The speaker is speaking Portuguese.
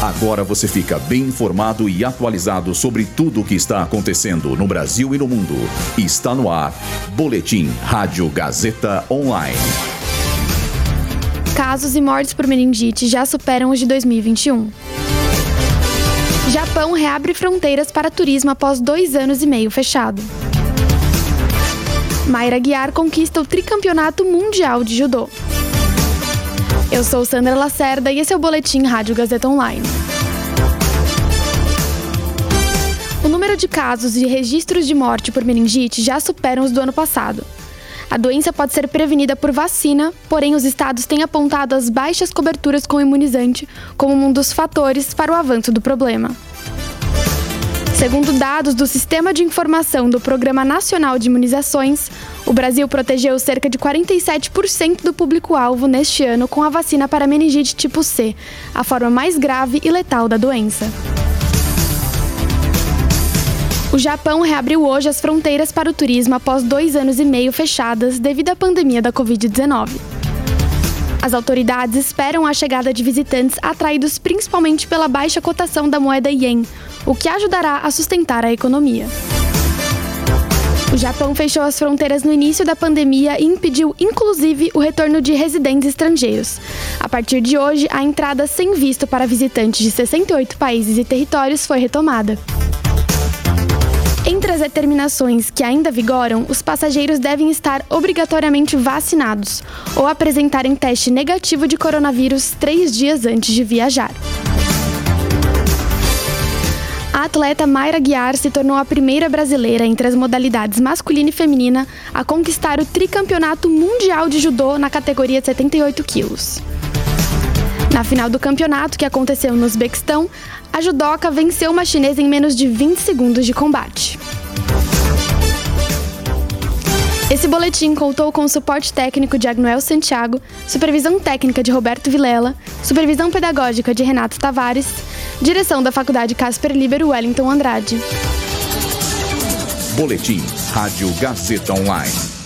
Agora você fica bem informado e atualizado sobre tudo o que está acontecendo no Brasil e no mundo. Está no ar. Boletim Rádio Gazeta Online. Casos e mortes por meningite já superam os de 2021. Japão reabre fronteiras para turismo após dois anos e meio fechado. Mayra Guiar conquista o tricampeonato mundial de judô. Eu sou Sandra Lacerda e esse é o Boletim Rádio Gazeta Online. O número de casos e registros de morte por meningite já superam os do ano passado. A doença pode ser prevenida por vacina, porém os estados têm apontado as baixas coberturas com imunizante como um dos fatores para o avanço do problema. Segundo dados do Sistema de Informação do Programa Nacional de Imunizações, o Brasil protegeu cerca de 47% do público-alvo neste ano com a vacina para meningite tipo C, a forma mais grave e letal da doença. O Japão reabriu hoje as fronteiras para o turismo após dois anos e meio fechadas devido à pandemia da Covid-19. As autoridades esperam a chegada de visitantes atraídos principalmente pela baixa cotação da moeda yen, o que ajudará a sustentar a economia. O Japão fechou as fronteiras no início da pandemia e impediu, inclusive, o retorno de residentes estrangeiros. A partir de hoje, a entrada sem visto para visitantes de 68 países e territórios foi retomada. As determinações que ainda vigoram, os passageiros devem estar obrigatoriamente vacinados ou apresentarem teste negativo de coronavírus três dias antes de viajar. A atleta Mayra Guiar se tornou a primeira brasileira entre as modalidades masculina e feminina a conquistar o tricampeonato mundial de judô na categoria de 78 quilos. Na final do campeonato, que aconteceu no Uzbequistão, a judoca venceu uma chinesa em menos de 20 segundos de combate. Esse boletim contou com o suporte técnico de Agnoel Santiago, supervisão técnica de Roberto Vilela, supervisão pedagógica de Renato Tavares, direção da Faculdade Casper Libero Wellington Andrade. Boletim Rádio Gazeta Online.